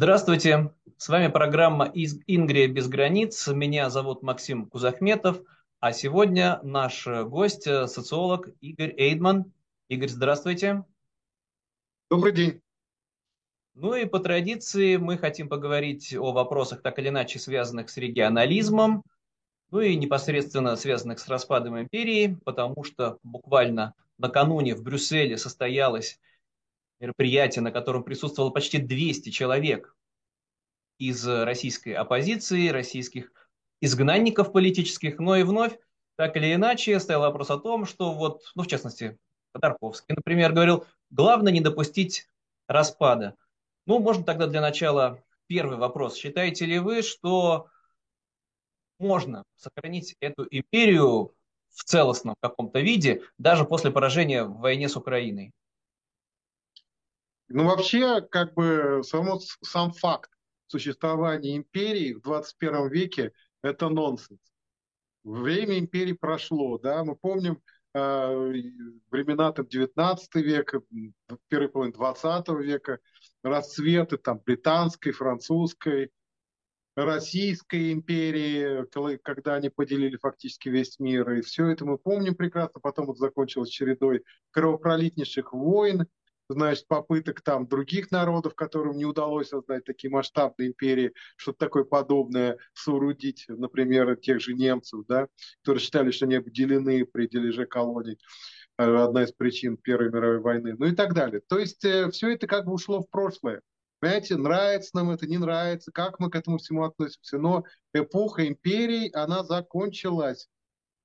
Здравствуйте, с вами программа из «Ингрия без границ». Меня зовут Максим Кузахметов, а сегодня наш гость, социолог Игорь Эйдман. Игорь, здравствуйте. Добрый день. Ну и по традиции мы хотим поговорить о вопросах, так или иначе связанных с регионализмом, ну и непосредственно связанных с распадом империи, потому что буквально накануне в Брюсселе состоялось мероприятие, на котором присутствовало почти 200 человек из российской оппозиции, российских изгнанников политических, но и вновь, так или иначе, стоял вопрос о том, что вот, ну, в частности, Ходорковский, например, говорил, главное не допустить распада. Ну, можно тогда для начала первый вопрос. Считаете ли вы, что можно сохранить эту империю в целостном каком-то виде, даже после поражения в войне с Украиной? Ну, вообще, как бы само, сам факт существования империи в 21 веке – это нонсенс. Время империи прошло, да, мы помним э, времена там 19 века, первой половины 20 века, расцветы там британской, французской, Российской империи, когда они поделили фактически весь мир. И все это мы помним прекрасно. Потом это закончилось чередой кровопролитнейших войн, значит, попыток там других народов, которым не удалось создать такие масштабные империи, что-то такое подобное соорудить, например, тех же немцев, да, которые считали, что они обделены при дележе колоний э, одна из причин Первой мировой войны, ну и так далее. То есть э, все это как бы ушло в прошлое. Понимаете, нравится нам это, не нравится, как мы к этому всему относимся. Но эпоха империй, она закончилась.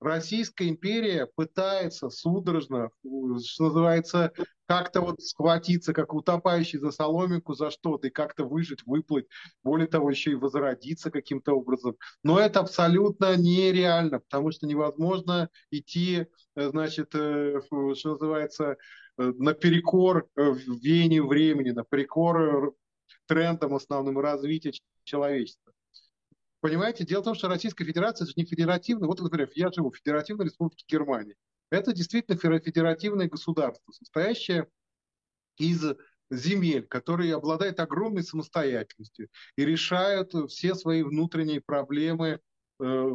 Российская империя пытается судорожно, что называется, как-то вот схватиться, как утопающий за соломинку, за что-то, и как-то выжить, выплыть, более того, еще и возродиться каким-то образом. Но это абсолютно нереально, потому что невозможно идти, э, значит, э, что называется, э, наперекор веянию времени, наперекор трендам основным развития человечества. Понимаете, дело в том, что Российская Федерация это не федеративная. Вот, например, я живу в Федеративной Республике Германии. Это действительно федеративное государство, состоящее из земель, которые обладают огромной самостоятельностью и решают все свои внутренние проблемы э,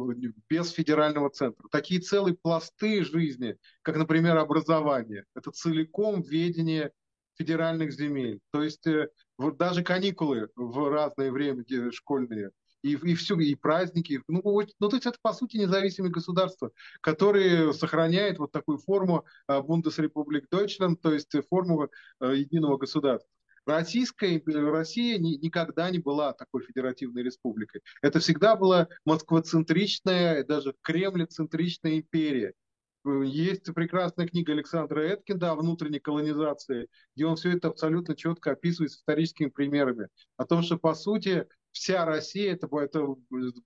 без федерального центра. Такие целые пласты жизни, как, например, образование, это целиком ведение федеральных земель. То есть э, даже каникулы в разное время школьные и, и все, и праздники. Ну, ну, то есть это, по сути, независимые государства, которые сохраняют вот такую форму Бундесрепублик Deutschland, то есть форму э, единого государства. Российская, Россия ни, никогда не была такой федеративной республикой. Это всегда была москвоцентричная, даже кремлецентричная империя. Есть прекрасная книга Александра Эткинда о внутренней колонизации, где он все это абсолютно четко описывает с историческими примерами. О том, что, по сути, вся Россия это, это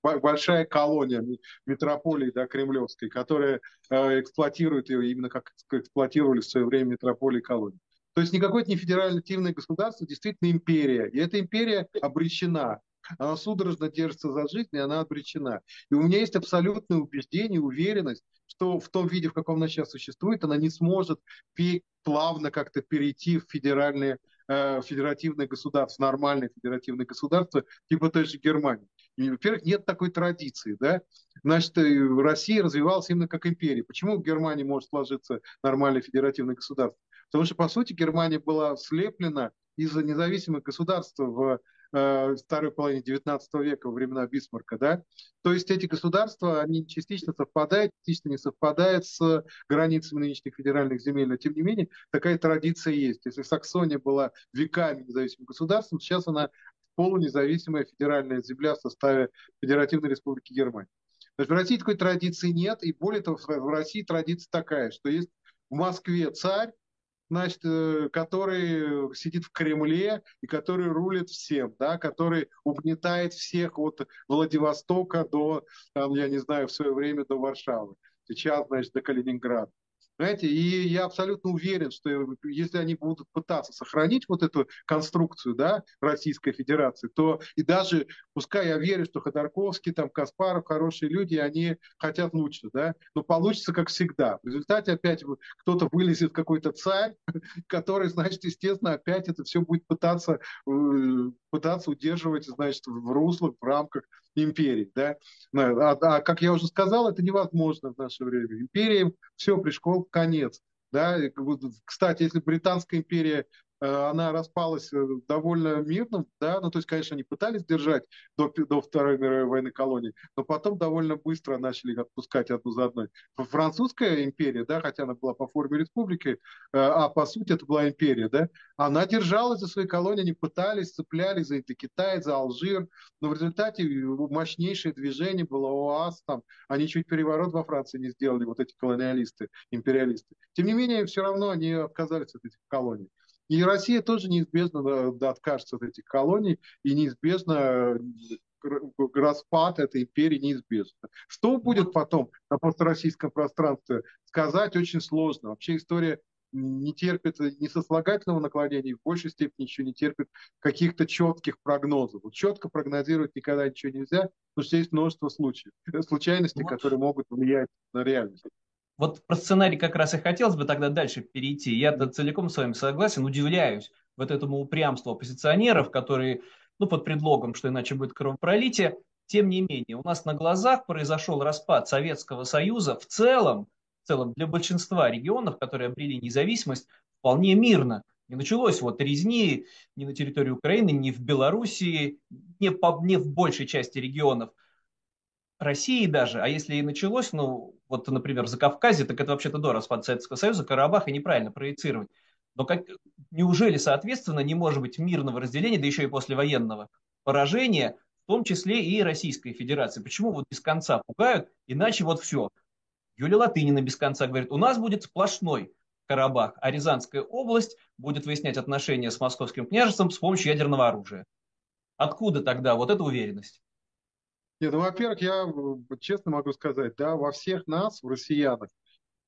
большая колония метрополии да, кремлевской, которая э, эксплуатирует ее именно как эксплуатировали в свое время метрополии колонии. То есть никакое это не федеративное государство, действительно империя. И эта империя обречена. Она судорожно держится за жизнь, и она обречена. И у меня есть абсолютное убеждение, уверенность, что в том виде, в каком она сейчас существует, она не сможет плавно как-то перейти в федеральное Федеративное государство, нормальное федеративное государство, типа той же Германии. И, во-первых, нет такой традиции, да? Значит, э, Россия развивалась именно как империя. Почему в Германии может сложиться нормальное федеративное государство? Потому что, по сути, Германия была слеплена из-за независимых государств в э, второй половине XIX века, во времена Бисмарка, да, то есть эти государства, они частично совпадают, частично не совпадают с границами нынешних федеральных земель, но тем не менее такая традиция есть. Если Саксония была веками независимым государством, сейчас она полунезависимая федеральная земля в составе Федеративной Республики Германия. Значит, в России такой традиции нет, и более того, в России традиция такая, что есть в Москве царь, значит, э, который сидит в Кремле и который рулит всем, да, который угнетает всех от Владивостока до, там, я не знаю, в свое время до Варшавы, сейчас, значит, до Калининграда. Знаете, и я абсолютно уверен, что если они будут пытаться сохранить вот эту конструкцию да, Российской Федерации, то и даже, пускай я верю, что Ходорковский, там, Каспаров, хорошие люди, они хотят лучше, да, но получится как всегда. В результате опять кто-то вылезет какой-то царь, который, значит, естественно, опять это все будет пытаться э, пытаться удерживать, значит, в руслах, в рамках империи. Да? А, а, как я уже сказал, это невозможно в наше время. Империям все, конец. Да? Кстати, если Британская империя она распалась э, довольно мирно, да, ну, то есть, конечно, они пытались держать до, до Второй мировой войны колонии, но потом довольно быстро начали отпускать одну за одной. Французская империя, да, хотя она была по форме республики, э, а по сути это была империя, да, она держалась за свои колонии, они пытались, цеплялись за Китай, за Алжир, но в результате мощнейшее движение было ОАС, там, они чуть переворот во Франции не сделали, вот эти колониалисты, империалисты. Тем не менее, все равно они отказались от этих колоний. И Россия тоже неизбежно да, откажется от этих колоний, и неизбежно распад этой империи неизбежно. Что будет потом на построссийском пространстве, сказать очень сложно. Вообще история не терпит ни сослагательного наклонения, в большей степени еще не терпит каких-то четких прогнозов. Вот четко прогнозировать никогда ничего нельзя, потому что есть множество случаев, случайностей, которые могут влиять на реальность. Вот про сценарий как раз и хотелось бы тогда дальше перейти. Я-то целиком с вами согласен, удивляюсь вот этому упрямству оппозиционеров, которые, ну, под предлогом, что иначе будет кровопролитие, тем не менее, у нас на глазах произошел распад Советского Союза в целом, в целом для большинства регионов, которые обрели независимость, вполне мирно. Не началось вот резни ни на территории Украины, ни в Белоруссии, не, по, не в большей части регионов – России даже, а если и началось, ну, вот, например, за Кавказе, так это вообще-то до распада Советского Союза, Карабах, и неправильно проецировать. Но как, неужели, соответственно, не может быть мирного разделения, да еще и послевоенного поражения, в том числе и Российской Федерации? Почему вот без конца пугают, иначе вот все. Юлия Латынина без конца говорит, у нас будет сплошной Карабах, а Рязанская область будет выяснять отношения с московским княжеством с помощью ядерного оружия. Откуда тогда вот эта уверенность? Нет, ну, во-первых, я честно могу сказать, да, во всех нас, в россиянах,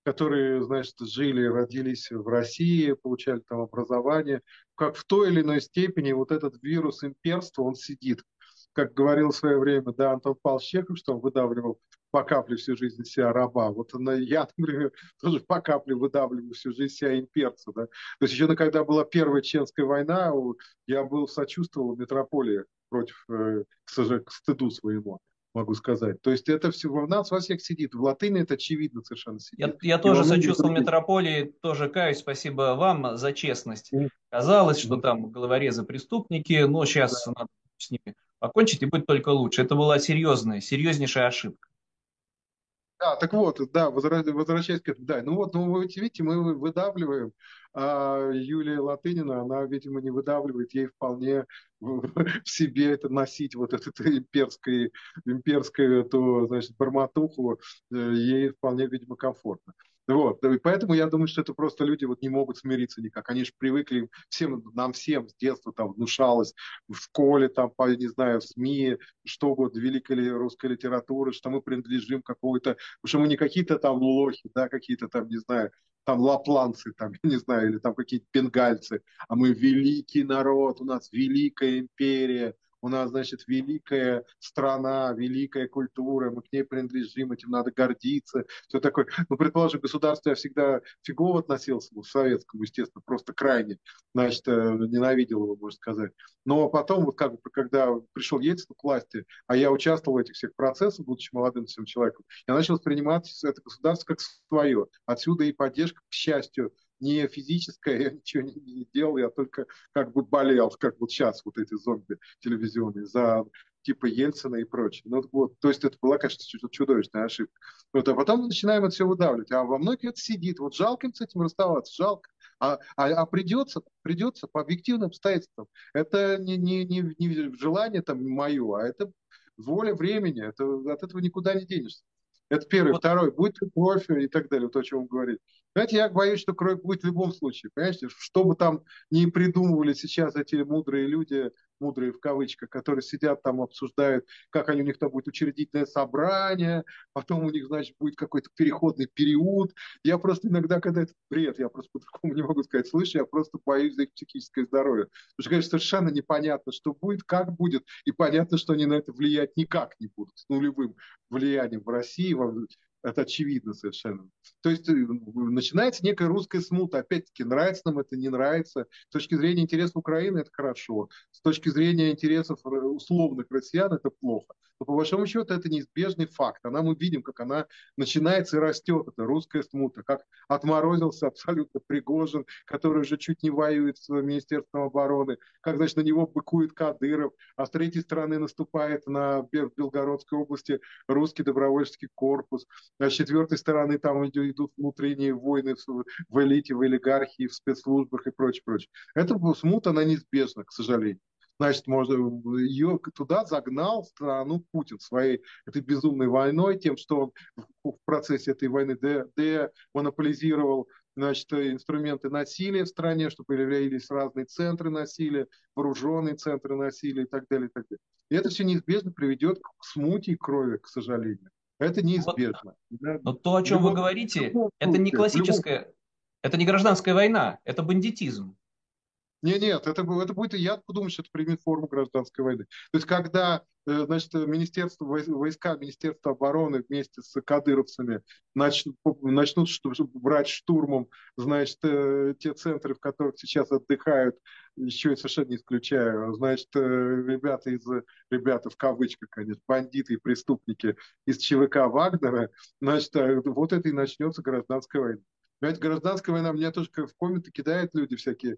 которые, значит, жили, родились в России, получали там образование, как в той или иной степени вот этот вирус имперства, он сидит. Как говорил в свое время, да, Антон Павлович Чехов, что он выдавливал по капле всю жизнь из себя раба. Вот я, например, тоже по капле выдавливаю всю жизнь себя имперца. Да? То есть еще когда была первая Чеченская война, я был сочувствовал метрополии против, э, к стыду своему могу сказать. То есть это все в нас во всех сидит. В латыни это очевидно совершенно сидит. Я, я тоже сочувствовал других... метрополии, тоже каюсь. Спасибо вам за честность. Казалось, что там головорезы преступники, но сейчас да. надо с ними покончить и будет только лучше. Это была серьезная, серьезнейшая ошибка. Да, так вот, да, возвращаясь к этому, да, ну вот, ну вы видите, мы выдавливаем, а Юлия Латынина, она, видимо, не выдавливает, ей вполне в, себе это носить, вот эту имперскую, имперскую эту, значит, барматуху, э, ей вполне, видимо, комфортно. Вот. И поэтому я думаю, что это просто люди вот не могут смириться никак. Они же привыкли, всем, нам всем с детства там внушалось, в школе, там, по, не знаю, в СМИ, что угодно, великой русской литературы, что мы принадлежим какой-то, что мы не какие-то там лохи, да, какие-то там, не знаю, там лапланцы, там, я не знаю, или там какие-то бенгальцы, а мы великий народ, у нас великая империя, у нас, значит, великая страна, великая культура, мы к ней принадлежим, этим надо гордиться, все такое. Ну, предположим, государство я всегда фигово относился, ну, к советскому, естественно, просто крайне, значит, э, ненавидел его, можно сказать. Но потом, вот как бы, когда пришел Ельцин к власти, а я участвовал в этих всех процессах, будучи молодым всем человеком, я начал воспринимать это государство как свое. Отсюда и поддержка, к счастью, не физическое, я ничего не, не делал, я только как бы болел, как вот сейчас вот эти зомби телевизионные, за типа Ельцина и прочее. Ну, вот, то есть это была, конечно, чудовищная ошибка. Вот, а потом мы начинаем это все выдавливать. А во многих это сидит. Вот жалко им с этим расставаться, жалко. А, а, а придется, придется по объективным обстоятельствам. Это не, не, не, не желание там мое, а это воля времени. Это, от этого никуда не денешься. Это первый. Вот. Второй. Будет кровь и так далее, то, о чем вы говорите. Знаете, я боюсь, что кровь будет в любом случае. Понимаете, что бы там ни придумывали сейчас эти мудрые люди, мудрые в кавычках, которые сидят там, обсуждают, как они, у них там будет учредительное собрание, потом у них, значит, будет какой-то переходный период. Я просто иногда, когда это бред, я просто по-другому не могу сказать, слышу, я просто боюсь за их психическое здоровье. Потому что, конечно, совершенно непонятно, что будет, как будет, и понятно, что они на это влиять никак не будут, с нулевым влиянием в России, Это очевидно совершенно. То есть э, начинается некая русская смута. Опять-таки, нравится нам это, не нравится. С точки зрения интересов Украины это хорошо. С точки зрения интересов э, условных россиян это плохо. Но по большому счету это неизбежный факт. Она мы видим, как она начинается и растет, это русская смута, как отморозился абсолютно Пригожин, который уже чуть не воюет с Министерством обороны, как, значит, на него быкует Кадыров, а с третьей стороны наступает на Белгородской области русский добровольческий корпус, а с четвертой стороны там идут внутренние войны в элите, в олигархии, в спецслужбах и прочее, прочее. Эта смута, она неизбежна, к сожалению. Значит, можно, ее туда загнал страну Путин своей этой безумной войной, тем, что он в процессе этой войны демонополизировал значит, инструменты насилия в стране, чтобы появились разные центры насилия, вооруженные центры насилия и так далее. И, так далее. и это все неизбежно приведет к смуте и крови, к сожалению. Это неизбежно. Вот, но то, о чем вы говорите, это не классическая, это не гражданская война, это бандитизм. Нет, нет, это, это будет, я думаю, что это примет форму гражданской войны. То есть, когда э, значит, министерство, войска Министерства обороны вместе с кадыровцами начнут, начнут брать штурмом значит, э, те центры, в которых сейчас отдыхают, еще и совершенно не исключаю, значит, э, ребята из, ребята в кавычках, конечно, бандиты и преступники из ЧВК Вагнера, значит, вот это и начнется гражданская война. Понимаете, гражданская война, меня тоже в комменты кидают люди всякие,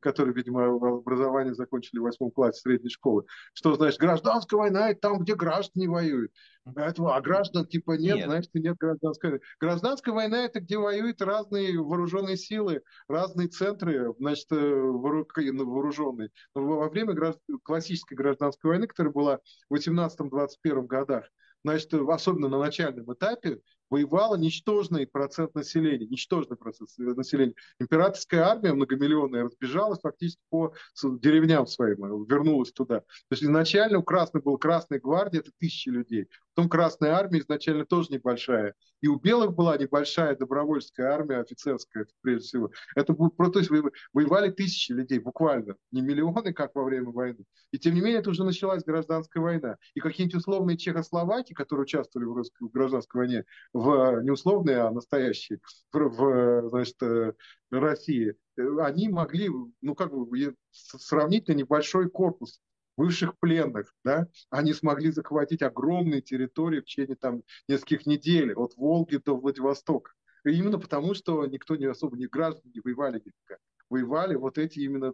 которые, видимо, образование закончили в восьмом классе средней школы. Что значит, гражданская война – это там, где граждане воюют. А граждан типа нет, нет. значит, нет гражданской войны. Гражданская война – это где воюют разные вооруженные силы, разные центры, значит, э, вооруженные. Во время классической гражданской войны, которая была в 18-21 годах, значит, особенно на начальном этапе, воевало ничтожный процент населения, ничтожный процент населения. Императорская армия многомиллионная разбежалась фактически по деревням своим, вернулась туда. То есть изначально у Красной был Красная гвардия, это тысячи людей. Потом Красная армия изначально тоже небольшая. И у белых была небольшая добровольческая армия, офицерская, прежде всего. Это будет, то есть воевали тысячи людей, буквально, не миллионы, как во время войны. И тем не менее, это уже началась гражданская война. И какие-нибудь условные Чехословаки, которые участвовали в, русской, в гражданской войне, в не условные, а настоящие, в, значит, э, России, э, они могли, ну как бы, сравнительно небольшой корпус бывших пленных, да, они смогли захватить огромные территории в течение там нескольких недель, от Волги до Владивостока. И именно потому, что никто не особо, не граждане не воевали никак. Воевали вот эти именно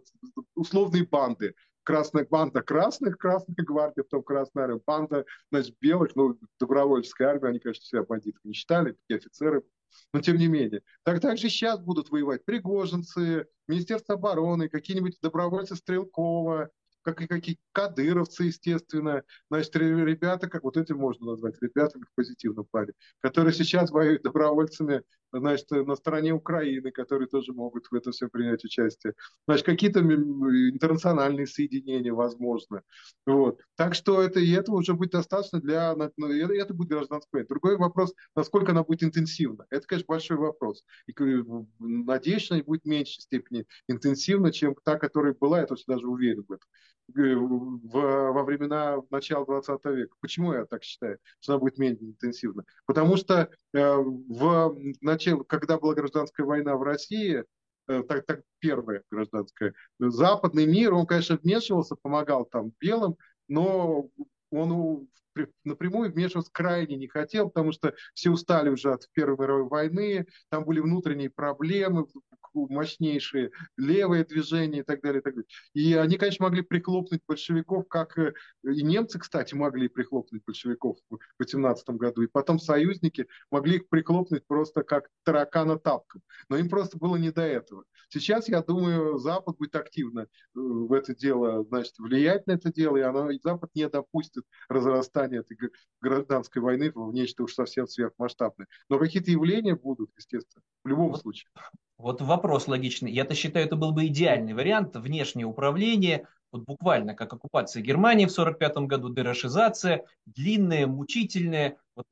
условные банды. Красная банда красных, Красная гвардия, потом Красная армия, банда, значит, белых, ну, добровольческая армия, они, конечно, себя бандитов не считали, такие офицеры, но тем не менее. Так, так же сейчас будут воевать пригожинцы, Министерство обороны, какие-нибудь добровольцы Стрелкова, как и какие кадыровцы, естественно, значит, ребята, как вот эти можно назвать, ребятами в позитивном плане, которые сейчас воюют добровольцами, значит, на стороне Украины, которые тоже могут в это все принять участие. Значит, какие-то интернациональные соединения, возможно. Вот. Так что это, и этого уже будет достаточно для... Это, будет гражданская война. Другой вопрос, насколько она будет интенсивна. Это, конечно, большой вопрос. И надеюсь, что она будет в меньшей степени интенсивна, чем та, которая была, я точно даже уверен в этом. Э, в, во времена начала 20 века. Почему я так считаю, что она будет менее интенсивна? Потому что э, в начале, когда была гражданская война в России, э, так, так первая гражданская, западный мир, он, конечно, вмешивался, помогал там белым, но он напрямую вмешиваться крайне не хотел, потому что все устали уже от Первой мировой войны, там были внутренние проблемы, мощнейшие, левые движения и так далее. И, так далее. и они, конечно, могли прихлопнуть большевиков, как э, и немцы, кстати, могли прихлопнуть большевиков в 18 году, и потом союзники могли их прихлопнуть просто как таракана тапком. Но им просто было не до этого. Сейчас, я думаю, Запад будет активно э, в это дело, значит, влиять на это дело, и, оно, и Запад не допустит разрастания этой гражданской войны в нечто уж совсем сверхмасштабное. Но какие-то явления будут, естественно, в любом вот, случае. Вот вопрос логичный. Я-то считаю, это был бы идеальный вариант. Внешнее управление, вот буквально как оккупация Германии в 1945 году, дерошизация, длинная, мучительная. Вот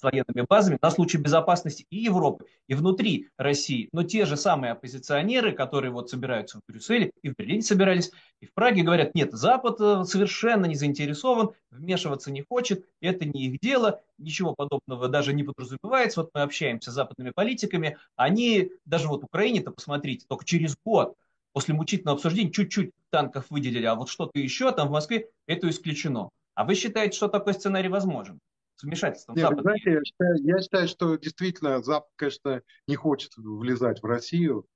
с военными базами на случай безопасности и Европы, и внутри России. Но те же самые оппозиционеры, которые вот собираются в Брюсселе и в Берлине собирались, и в Праге говорят, нет, Запад э, совершенно не заинтересован, вмешиваться не хочет, это не их дело, ничего подобного даже не подразумевается. Вот мы общаемся с западными политиками, они, даже вот Украине-то посмотрите, только через год после мучительного обсуждения чуть-чуть танков выделили, а вот что-то еще там в Москве, это исключено. А вы считаете, что такой сценарий возможен? С вмешательством Нет, Запада? Знаете, я считаю, я считаю, что действительно Запад, конечно, не хочет влезать в Россию,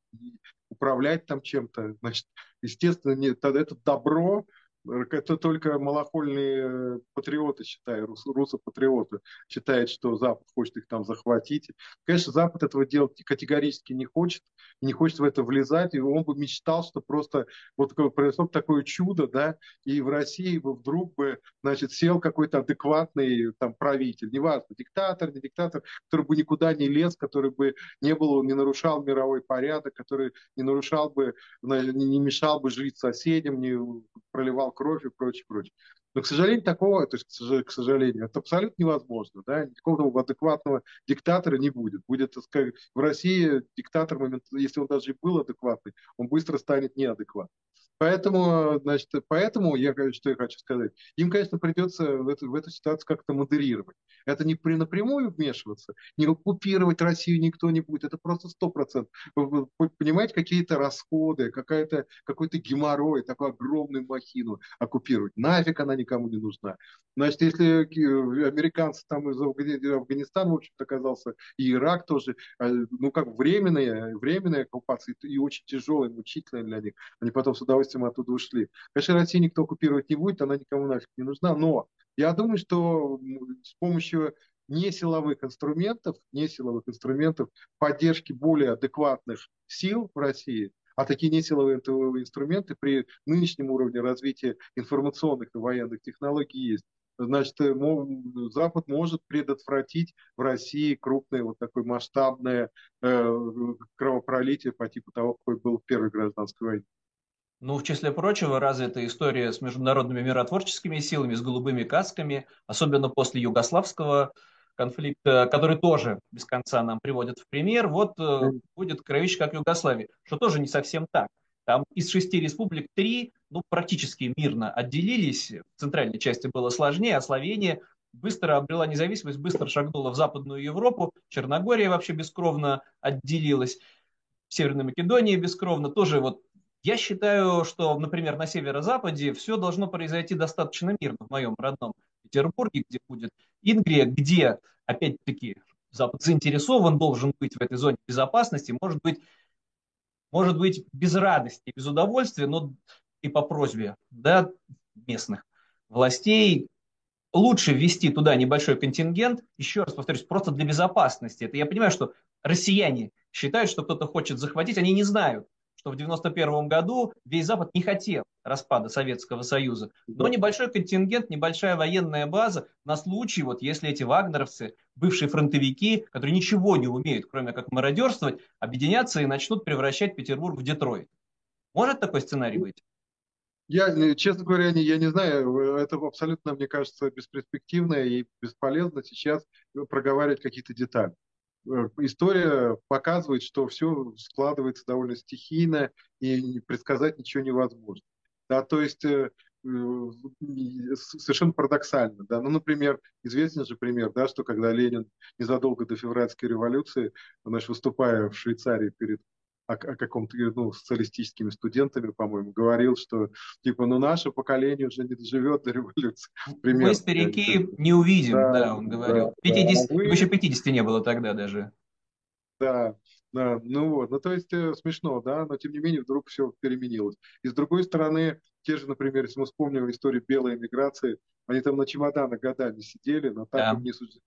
управлять там чем-то. Значит, естественно, нет, это добро, это только малохольные патриоты, считаю, руссо-патриоты, считают, что Запад хочет их там захватить. Конечно, Запад этого делать категорически не хочет, не хочет в это влезать, и он бы мечтал, что просто вот произошло такое чудо, да, и в России бы вдруг бы, значит, сел какой-то адекватный там правитель, неважно, диктатор, не диктатор, который бы никуда не лез, который бы не был, не нарушал мировой порядок, который не нарушал бы, не мешал бы жить соседям, не проливал кровь и прочее, прочее. Но, к сожалению, такого, то есть, к сожалению, это абсолютно невозможно. Да? Никакого адекватного диктатора не будет. Будет, так в России диктатор, если он даже и был адекватный, он быстро станет неадекватным. Поэтому, значит, поэтому я, что я хочу сказать, им, конечно, придется в эту, в эту ситуацию как-то модерировать. Это не при напрямую вмешиваться, не оккупировать Россию никто не будет, это просто сто процентов. Понимаете, какие-то расходы, какая-то, какой-то геморрой, такую огромную махину оккупировать. Нафиг она никому не нужна. Значит, если американцы там из Афганистана, в общем-то, оказался, и Ирак тоже, а, ну, как временная, временная оккупация, и очень тяжелая, мучительная для них. Они потом с удовольствием оттуда ушли. Конечно, Россию никто оккупировать не будет, она никому нафиг не нужна, но я думаю, что с помощью несиловых инструментов, несиловых инструментов поддержки более адекватных сил в России, а такие несиловые инструменты при нынешнем уровне развития информационных и военных технологий есть значит, э, Запад может предотвратить в России крупное вот такое масштабное э, кровопролитие по типу того, какой был в Первой гражданской войне. Ну, в числе прочего, развита история с международными миротворческими силами, с голубыми касками, особенно после югославского конфликта, который тоже без конца нам приводят в пример. Вот э, будет кровище, как в Югославии, что тоже не совсем так. Там из шести республик три ну, практически мирно отделились. В центральной части было сложнее, а Словения быстро обрела независимость, быстро шагнула в Западную Европу. Черногория вообще бескровно отделилась. Северная Македония бескровно. Тоже вот я считаю, что, например, на северо-западе все должно произойти достаточно мирно в моем родном Петербурге, где будет Ингрия, где, опять-таки, Запад заинтересован должен быть в этой зоне безопасности, может быть, может быть, без радости, без удовольствия, но и по просьбе да, местных властей лучше ввести туда небольшой контингент, еще раз повторюсь, просто для безопасности. Это я понимаю, что россияне считают, что кто-то хочет захватить, они не знают, что в 1991 году весь Запад не хотел распада Советского Союза. Но небольшой контингент, небольшая военная база на случай, вот если эти вагнеровцы, бывшие фронтовики, которые ничего не умеют, кроме как мародерствовать, объединятся и начнут превращать Петербург в Детройт. Может такой сценарий быть? Я, э, честно говоря, не, я не знаю, это абсолютно, мне кажется, бесперспективно и бесполезно сейчас проговаривать какие-то детали. Э, история показывает, что все складывается довольно стихийно и предсказать ничего невозможно. Да, то есть э, совершенно парадоксально. Да? Ну, например, известен же пример, да, что когда Ленин незадолго до февральской революции, значит, выступая в Швейцарии перед о, о каком-то, ну, социалистическими студентами, по-моему, говорил, что, типа, ну, наше поколение уже не доживет до революции. Примерно. Мы, старики, не увидим, да, да он говорил. Да, 50, да. Вы... Еще 50 не было тогда даже. Да, да, ну вот, ну то есть э, смешно, да, но тем не менее вдруг все переменилось. И с другой стороны, те же, например, если мы вспомним историю белой эмиграции, они там на чемоданах годами сидели, но так да. им не суждено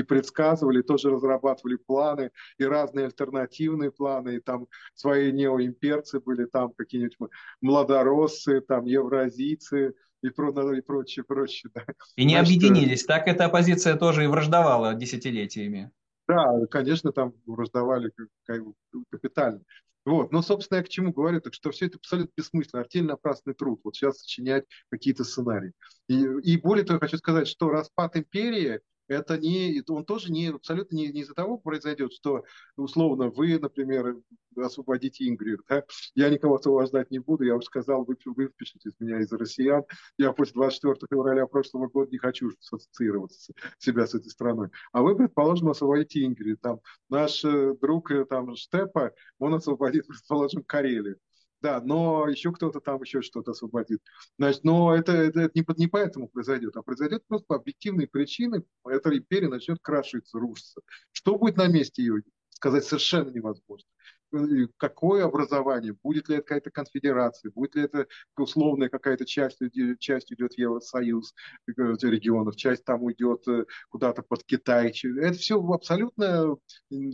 и предсказывали, тоже разрабатывали планы, и разные альтернативные планы, и там свои неоимперцы были, там какие-нибудь младороссы, там евразийцы, и, про, и прочее, прочее. Да. И не Значит, объединились, так эта оппозиция тоже и враждовала десятилетиями. Да, конечно, там враждовали капитально. Вот, но, собственно, я к чему говорю, так что все это абсолютно бессмысленно, артельно опасный труд, вот сейчас сочинять какие-то сценарии. И, и более того, я хочу сказать, что распад империи это не, он тоже не, абсолютно не, не из-за того произойдет, что, условно, вы, например, освободите Ингрид. Да? Я никого освобождать не буду, я уже сказал, вы, вы впишитесь меня из россиян. Я после 24 февраля прошлого года не хочу ассоциироваться себя с этой страной. А вы, предположим, освободите Ингрид. Там наш э, друг э, там, Штепа, он освободит, предположим, Карелию. Да, но еще кто-то там еще что-то освободит. Значит, но это, это, это не, не поэтому произойдет, а произойдет просто по объективной причине. Эта империя начнет крашиться, рушиться. Что будет на месте ее, сказать совершенно невозможно какое образование, будет ли это какая-то конфедерация, будет ли это условная какая-то часть, часть идет в Евросоюз э, регионов, часть там уйдет э, куда-то под Китай. Это все абсолютно,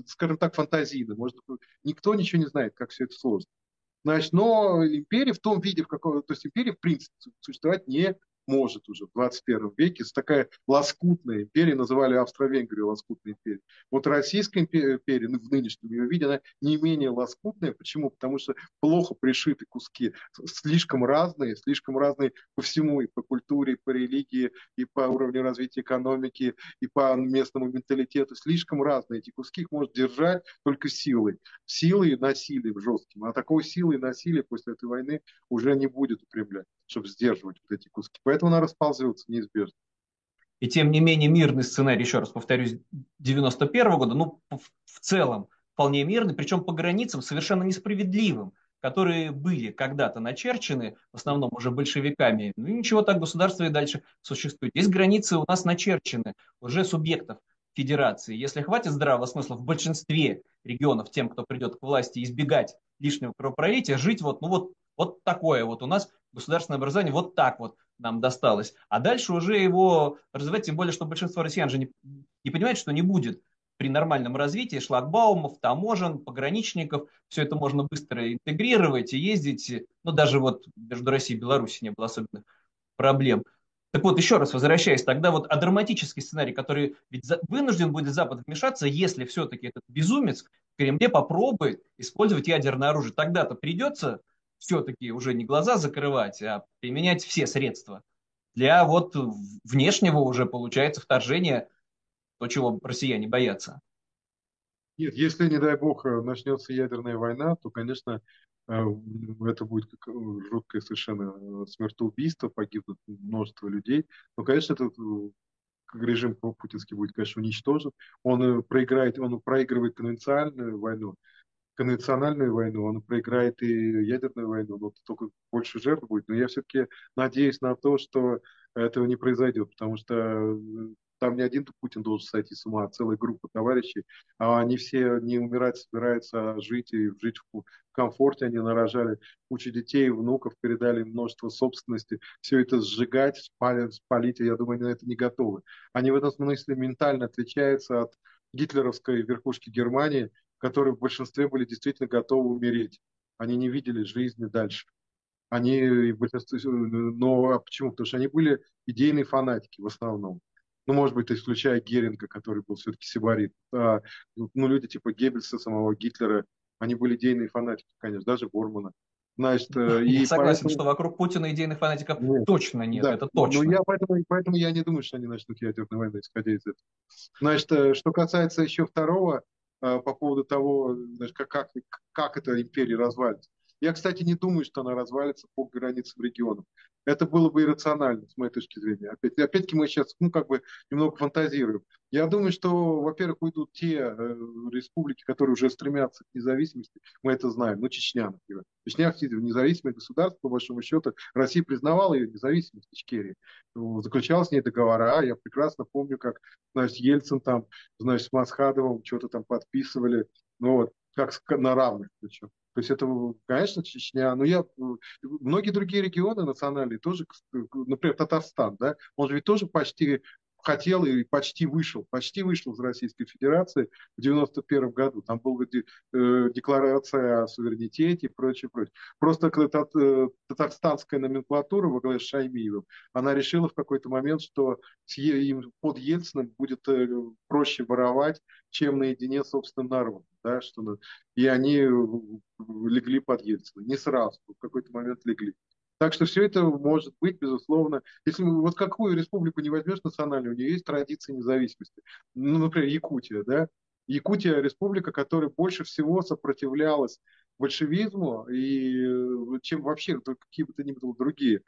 скажем так, фантазийно. Может, никто ничего не знает, как все это сложно. Значит, но империя в том виде, в каком, то есть империя в принципе существовать не может уже в 21 веке. такая лоскутная империя, называли Австро-Венгрию лоскутной империей. Вот Российская империя ну, в нынешнем ее виде, она не менее лоскутная. Почему? Потому что плохо пришиты куски, слишком разные, слишком разные по всему, и по культуре, и по религии, и по уровню развития экономики, и по местному менталитету. Слишком разные эти куски, их может держать только силой. Силой и насилием жестким. А такой силы и насилия после этой войны уже не будет у Кремля, чтобы сдерживать вот эти куски. Поэтому она расползется неизбежно. И тем не менее мирный сценарий, еще раз повторюсь, 91 года, ну, в целом вполне мирный, причем по границам совершенно несправедливым, которые были когда-то начерчены, в основном уже большевиками. Ну ничего так, государство и дальше существует. Есть границы у нас начерчены уже субъектов федерации. Если хватит здравого смысла в большинстве регионов тем, кто придет к власти, избегать лишнего кровопролития, жить вот, ну вот, вот такое вот у нас государственное образование вот так вот нам досталось. А дальше уже его развивать, тем более, что большинство россиян же не, не понимает, что не будет при нормальном развитии шлагбаумов, таможен, пограничников, все это можно быстро интегрировать и ездить, ну даже вот между Россией и Беларусью не было особенных проблем. Так вот, еще раз возвращаясь, тогда вот а драматический сценарий, который ведь вынужден будет Запад вмешаться, если все-таки этот безумец в Кремле попробует использовать ядерное оружие, тогда-то придется все-таки уже не глаза закрывать, а применять все средства для вот внешнего уже получается вторжения, то, чего россияне боятся. Нет, если, не дай бог, начнется ядерная война, то, конечно, э, это будет как жуткое совершенно смертоубийство, погибнут множество людей. Но, конечно, этот режим путинский будет, конечно, уничтожен. Он э, проиграет, он проигрывает конвенциальную войну, конвенциональную войну, он проиграет и ядерную войну, но только больше жертв будет. Но я все-таки надеюсь на то, что этого не произойдет, потому что э, там не один Путин должен сойти с ума, а целая группа товарищей. А они все не умирать собираются, а жить и жить в комфорте. Они нарожали кучу детей, внуков, передали множество собственности. Все это сжигать, спалить, спалить, я думаю, они на это не готовы. Они в этом смысле ментально отличаются от гитлеровской верхушки Германии, которые в большинстве были действительно готовы умереть. Они не видели жизни дальше. Они в большинстве, но а почему? Потому что они были идейные фанатики в основном. Ну, может быть, исключая Геринга, который был все-таки сибарит. А, ну, люди типа Геббельса, самого Гитлера, они были идейные фанатики, конечно, даже Бормана. Значит, э, и согласен, поэтому... что вокруг Путина идейных фанатиков нет. точно нет, да. это точно. Ну, я поэтому, поэтому я не думаю, что они начнут ядерную войну, исходя из этого. Значит, э, что касается еще второго, по поводу того, как, как, как эта империя развалится. Я, кстати, не думаю, что она развалится по границам регионов. Это было бы иррационально, с моей точки зрения. Опять, опять-таки мы сейчас, ну, как бы немного фантазируем. Я думаю, что, во-первых, уйдут те э, республики, которые уже стремятся к независимости. Мы это знаем. Ну, Чечня, например. Чечня независимое государство, по большому счету. Россия признавала ее независимость Ичкерии. Заключала с ней договора. Я прекрасно помню, как, значит, Ельцин там, значит, с Масхадовым что-то там подписывали. Ну, вот, как на равных причем. То есть это, конечно, Чечня, но я, многие другие регионы национальные тоже, например, Татарстан, да, он же ведь тоже почти хотел и почти вышел, почти вышел из Российской Федерации в 91 году. Там была э, декларация о суверенитете и прочее, прочее. Просто э, татарстанская номенклатура во главе с Шаймиевым, она решила в какой-то момент, что им под Ельциным будет э, проще воровать, чем наедине с собственным народом. Да, что, и они легли под Ельцина. Не сразу, в какой-то момент легли. Так что все это может быть, безусловно, если вот какую республику не возьмешь национальную, у нее есть традиции независимости. Ну, например, Якутия, да? Якутия республика, которая больше всего сопротивлялась большевизму, и э, чем вообще какие бы то ни было другие.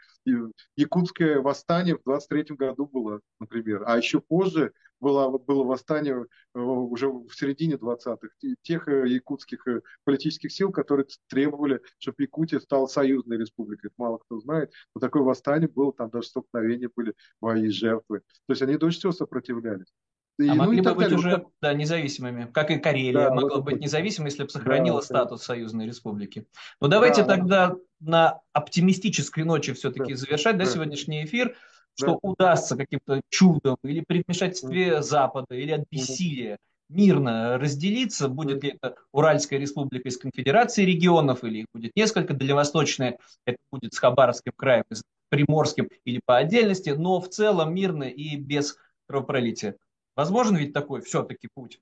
Якутское восстание в 23 году было, например. А еще позже было, было восстание э, уже в середине 20-х тех э, якутских политических сил, которые требовали, чтобы Якутия стала союзной республикой. Это мало кто знает. Но такое восстание было, там даже столкновения были, бои, жертвы. То есть они дольше всего сопротивлялись. И, а ну, могли бы быть далее. уже да, независимыми, как и Карелия да, могла быть независимой, если бы сохранила да, статус да. союзной республики. Но давайте да, тогда да. на оптимистической ночи все-таки да. завершать да, сегодняшний эфир, что да. удастся каким-то чудом или при вмешательстве да. Запада, или от бессилия мирно разделиться, будет ли это Уральская республика из конфедерации регионов, или их будет несколько, дальневосточная, это будет с Хабаровским краем, с Приморским или по отдельности, но в целом мирно и без кровопролития. Возможен ведь такой все-таки путь?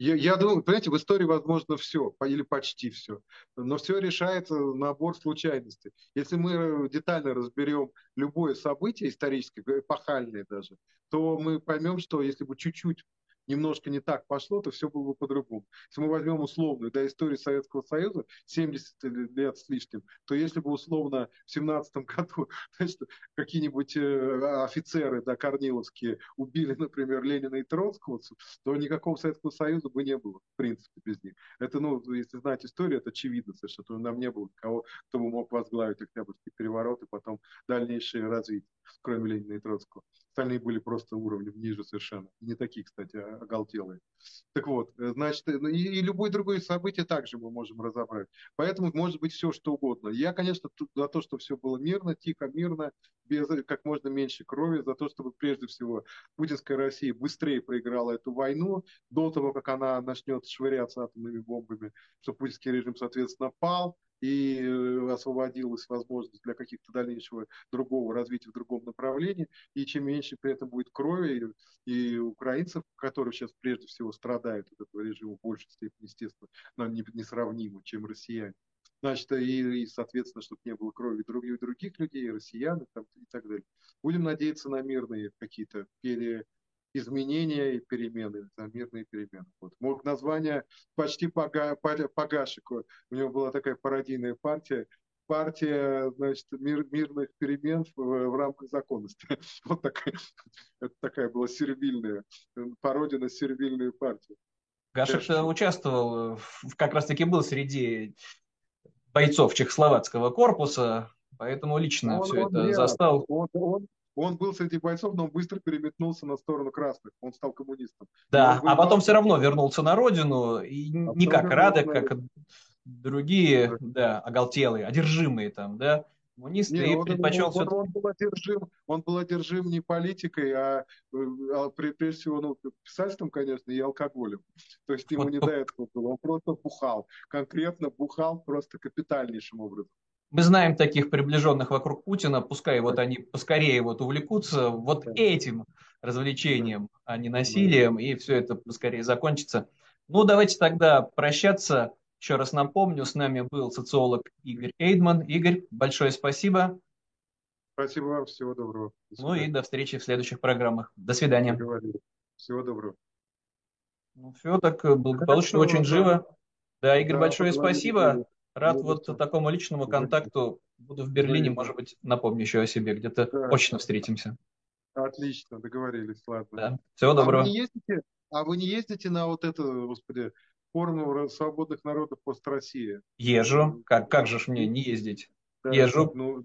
Я, я думаю, понимаете, в истории возможно все, или почти все. Но все решается набор случайностей. Если мы детально разберем любое событие историческое, эпохальное даже, то мы поймем, что если бы чуть-чуть немножко не так пошло, то все было бы по-другому. Если мы возьмем условную да, историю Советского Союза, 70 лет с лишним, то если бы условно в 17 году значит, какие-нибудь э, офицеры да, корниловские убили, например, Ленина и Троцкого, то никакого Советского Союза бы не было, в принципе, без них. Это, ну, если знать историю, это очевидно совершенно. Нам не было никого, кто бы мог возглавить Октябрьский переворот и потом дальнейшее развитие, кроме Ленина и Троцкого. Остальные были просто уровнем ниже совершенно. Не такие, кстати, а оголтелые. Так вот, э, значит, э, ну, и, и любое другое событие также мы можем разобрать. Поэтому может быть все, что угодно. Я, конечно, за то, чтобы все было мирно, тихо, мирно, без э, как можно меньше крови, за то, чтобы прежде всего путинская Россия быстрее проиграла эту войну, до того, как она начнет швыряться атомными бомбами, чтобы путинский режим, соответственно, пал, и э, освободилась возможность для каких-то дальнейшего другого развития в другом направлении, и чем меньше при этом будет крови, и, и украинцев, которые сейчас прежде всего страдают от этого режима в большей степени, естественно, но не, несравнимо, чем россияне. Значит, и, и, соответственно, чтобы не было крови других, других людей, россиян и, там, и так далее. Будем надеяться на мирные какие-то пере, изменения и перемены, мирные перемены. Вот. Мог название почти пога, Погашику. У него была такая пародийная партия, партия значит, мир, мирных перемен в, в рамках законности. Вот такая, это такая была сервильная, пародия на сервильную партию. Гашек участвовал, как раз таки был среди бойцов чехословацкого корпуса, поэтому лично он, все он, это застал. Он, он, он был среди бойцов, но он быстро переметнулся на сторону красных. Он стал коммунистом. Да, а потом все равно вернулся на родину, и а не как Радек, как другие, да, оголтелые, одержимые там, да, коммунисты, не, и он, предпочел он, он, он, был одержим, он был одержим не политикой, а, а прежде всего, ну, писательством, конечно, и алкоголем. То есть ему не до этого было. Он просто бухал. Конкретно бухал просто капитальнейшим образом. Мы знаем таких приближенных вокруг Путина, пускай вот они поскорее вот увлекутся вот этим развлечением, а не насилием, и все это поскорее закончится. Ну, давайте тогда прощаться. Еще раз напомню, с нами был социолог Игорь Эйдман. Игорь, большое спасибо. Спасибо вам, всего доброго. До ну и до встречи в следующих программах. До свидания. Всего доброго. Ну все, так благополучно, Хорошо, очень да. живо. Да, Игорь, да, большое спасибо. Рад ну, вот такому личному контакту. Буду в Берлине, может быть, напомню еще о себе. Где-то да. очно встретимся. Отлично, договорились, ладно. Да. Всего доброго. А вы, не ездите, а вы не ездите на вот это, господи, форум свободных народов пост России? Езжу. Как, как же ж мне не ездить? Да, Езжу. Ну,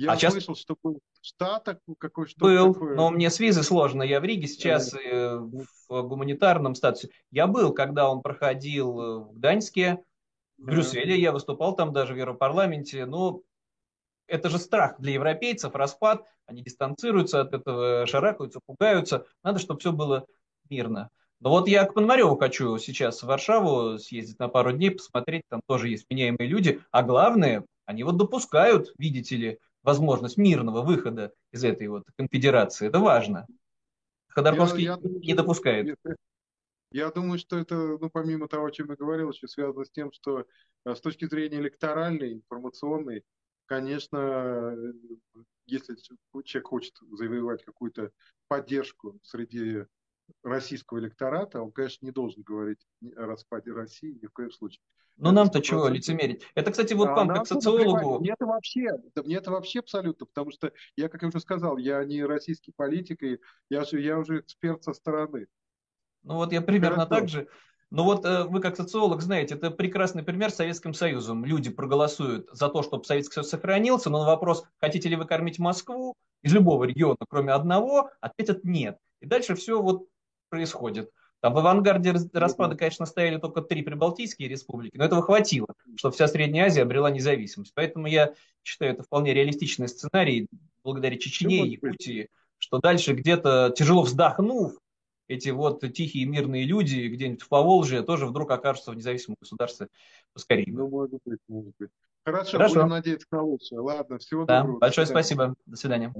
я а слышал, сейчас... что был в Штатах какой что Был, такое. но мне с визой сложно. Я в Риге сейчас э, в гуманитарном статусе. Я был, когда он проходил в Гданьске, в Брюсселе я выступал там даже в Европарламенте. Ну, это же страх для европейцев, распад. Они дистанцируются от этого, шарахаются, пугаются. Надо, чтобы все было мирно. Но вот я к Пономареву хочу сейчас в Варшаву съездить на пару дней, посмотреть, там тоже есть меняемые люди. А главное, они вот допускают, видите ли, возможность мирного выхода из этой вот конфедерации. Это важно. Ходорковский я, я, не допускает. Я думаю, что это, ну, помимо того, о чем я говорил, еще связано с тем, что э, с точки зрения электоральной, информационной, конечно, если человек хочет завоевать какую-то поддержку среди российского электората, он, конечно, не должен говорить о распаде России ни в коем случае. Ну нам-то чего лицемерить? Это, кстати, вот а вам как социологу... Мне это вообще, да, мне это вообще абсолютно, потому что я, как я уже сказал, я не российский политик, и я, же, я уже эксперт со стороны. Ну вот я примерно Хорошо. так же. Но вот э, вы как социолог знаете, это прекрасный пример с Советским Союзом. Люди проголосуют за то, чтобы Советский Союз сохранился, но на вопрос, хотите ли вы кормить Москву из любого региона, кроме одного, ответят нет. И дальше все вот происходит. Там в авангарде распада, конечно, стояли только три прибалтийские республики, но этого хватило, чтобы вся Средняя Азия обрела независимость. Поэтому я считаю, это вполне реалистичный сценарий благодаря Чечне и Якутии, что дальше где-то, тяжело вздохнув, эти вот тихие мирные люди где-нибудь в Поволжье тоже вдруг окажутся в независимом государстве поскорее. Ну, может быть, может быть. Хорошо, Хорошо. будем надеяться на лучшее. Ладно, всего да. доброго. Большое спасибо. До свидания.